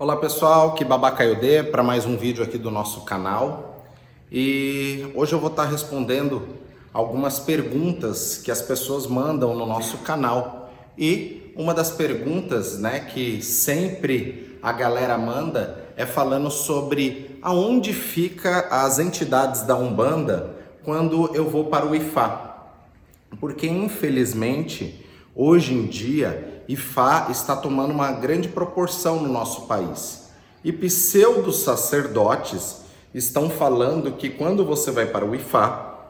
Olá pessoal, que babacaiodê para mais um vídeo aqui do nosso canal. E hoje eu vou estar respondendo algumas perguntas que as pessoas mandam no nosso canal. E uma das perguntas, né, que sempre a galera manda é falando sobre aonde fica as entidades da Umbanda quando eu vou para o IFA. Porque infelizmente, hoje em dia, Ifá está tomando uma grande proporção no nosso país. E pseudos sacerdotes estão falando que quando você vai para o Ifá,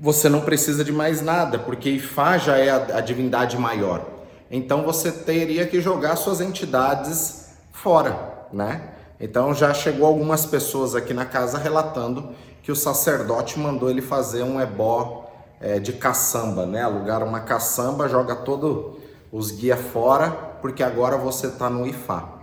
você não precisa de mais nada, porque Ifá já é a, a divindade maior. Então você teria que jogar suas entidades fora, né? Então já chegou algumas pessoas aqui na casa relatando que o sacerdote mandou ele fazer um ebó é, de caçamba, né? Alugar uma caçamba, joga todo os guia fora, porque agora você está no Ifá.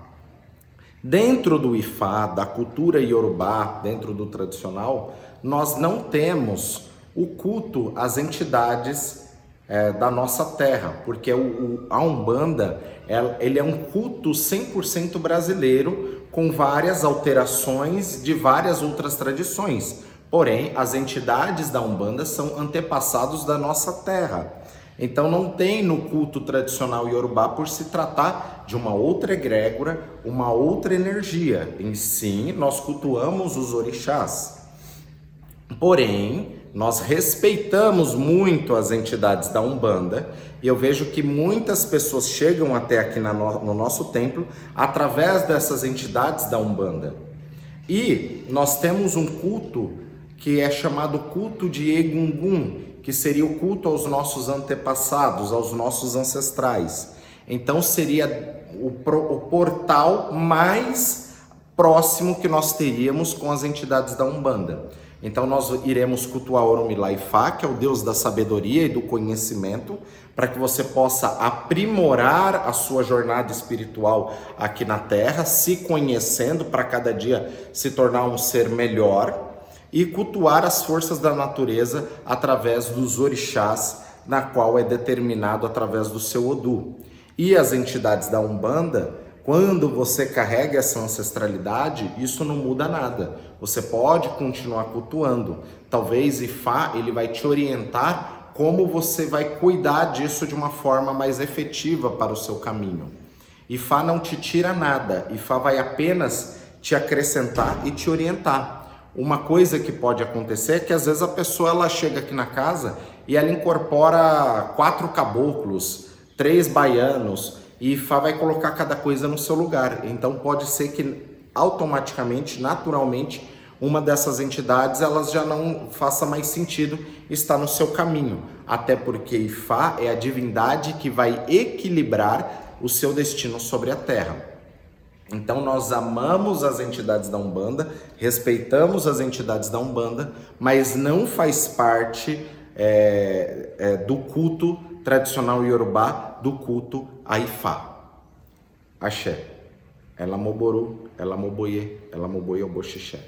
Dentro do Ifá, da cultura iorubá, dentro do tradicional, nós não temos o culto às entidades é, da nossa terra, porque o, o, a Umbanda é, ele é um culto 100% brasileiro, com várias alterações de várias outras tradições. Porém, as entidades da Umbanda são antepassados da nossa terra. Então não tem no culto tradicional iorubá por se tratar de uma outra egrégora, uma outra energia. Em sim, nós cultuamos os orixás. Porém, nós respeitamos muito as entidades da Umbanda e eu vejo que muitas pessoas chegam até aqui no nosso templo através dessas entidades da Umbanda. E nós temos um culto que é chamado culto de Egungun, que seria o culto aos nossos antepassados, aos nossos ancestrais. Então seria o, o portal mais próximo que nós teríamos com as entidades da Umbanda. Então nós iremos cultuar Oromilaifá, que é o Deus da sabedoria e do conhecimento, para que você possa aprimorar a sua jornada espiritual aqui na Terra, se conhecendo para cada dia se tornar um ser melhor e cultuar as forças da natureza através dos orixás, na qual é determinado através do seu Odu. E as entidades da Umbanda, quando você carrega essa ancestralidade, isso não muda nada. Você pode continuar cultuando. Talvez Ifá ele vai te orientar como você vai cuidar disso de uma forma mais efetiva para o seu caminho. Ifá não te tira nada, Ifá vai apenas te acrescentar e te orientar. Uma coisa que pode acontecer é que às vezes a pessoa ela chega aqui na casa e ela incorpora quatro caboclos, três baianos e vai colocar cada coisa no seu lugar. Então pode ser que automaticamente, naturalmente, uma dessas entidades elas já não faça mais sentido estar no seu caminho, até porque Ifá é a divindade que vai equilibrar o seu destino sobre a terra. Então nós amamos as entidades da Umbanda, respeitamos as entidades da Umbanda, mas não faz parte é, é, do culto tradicional iorubá, do culto Aifá. Axé. Ela moboru, ela moboye, ela moboye oboxixé.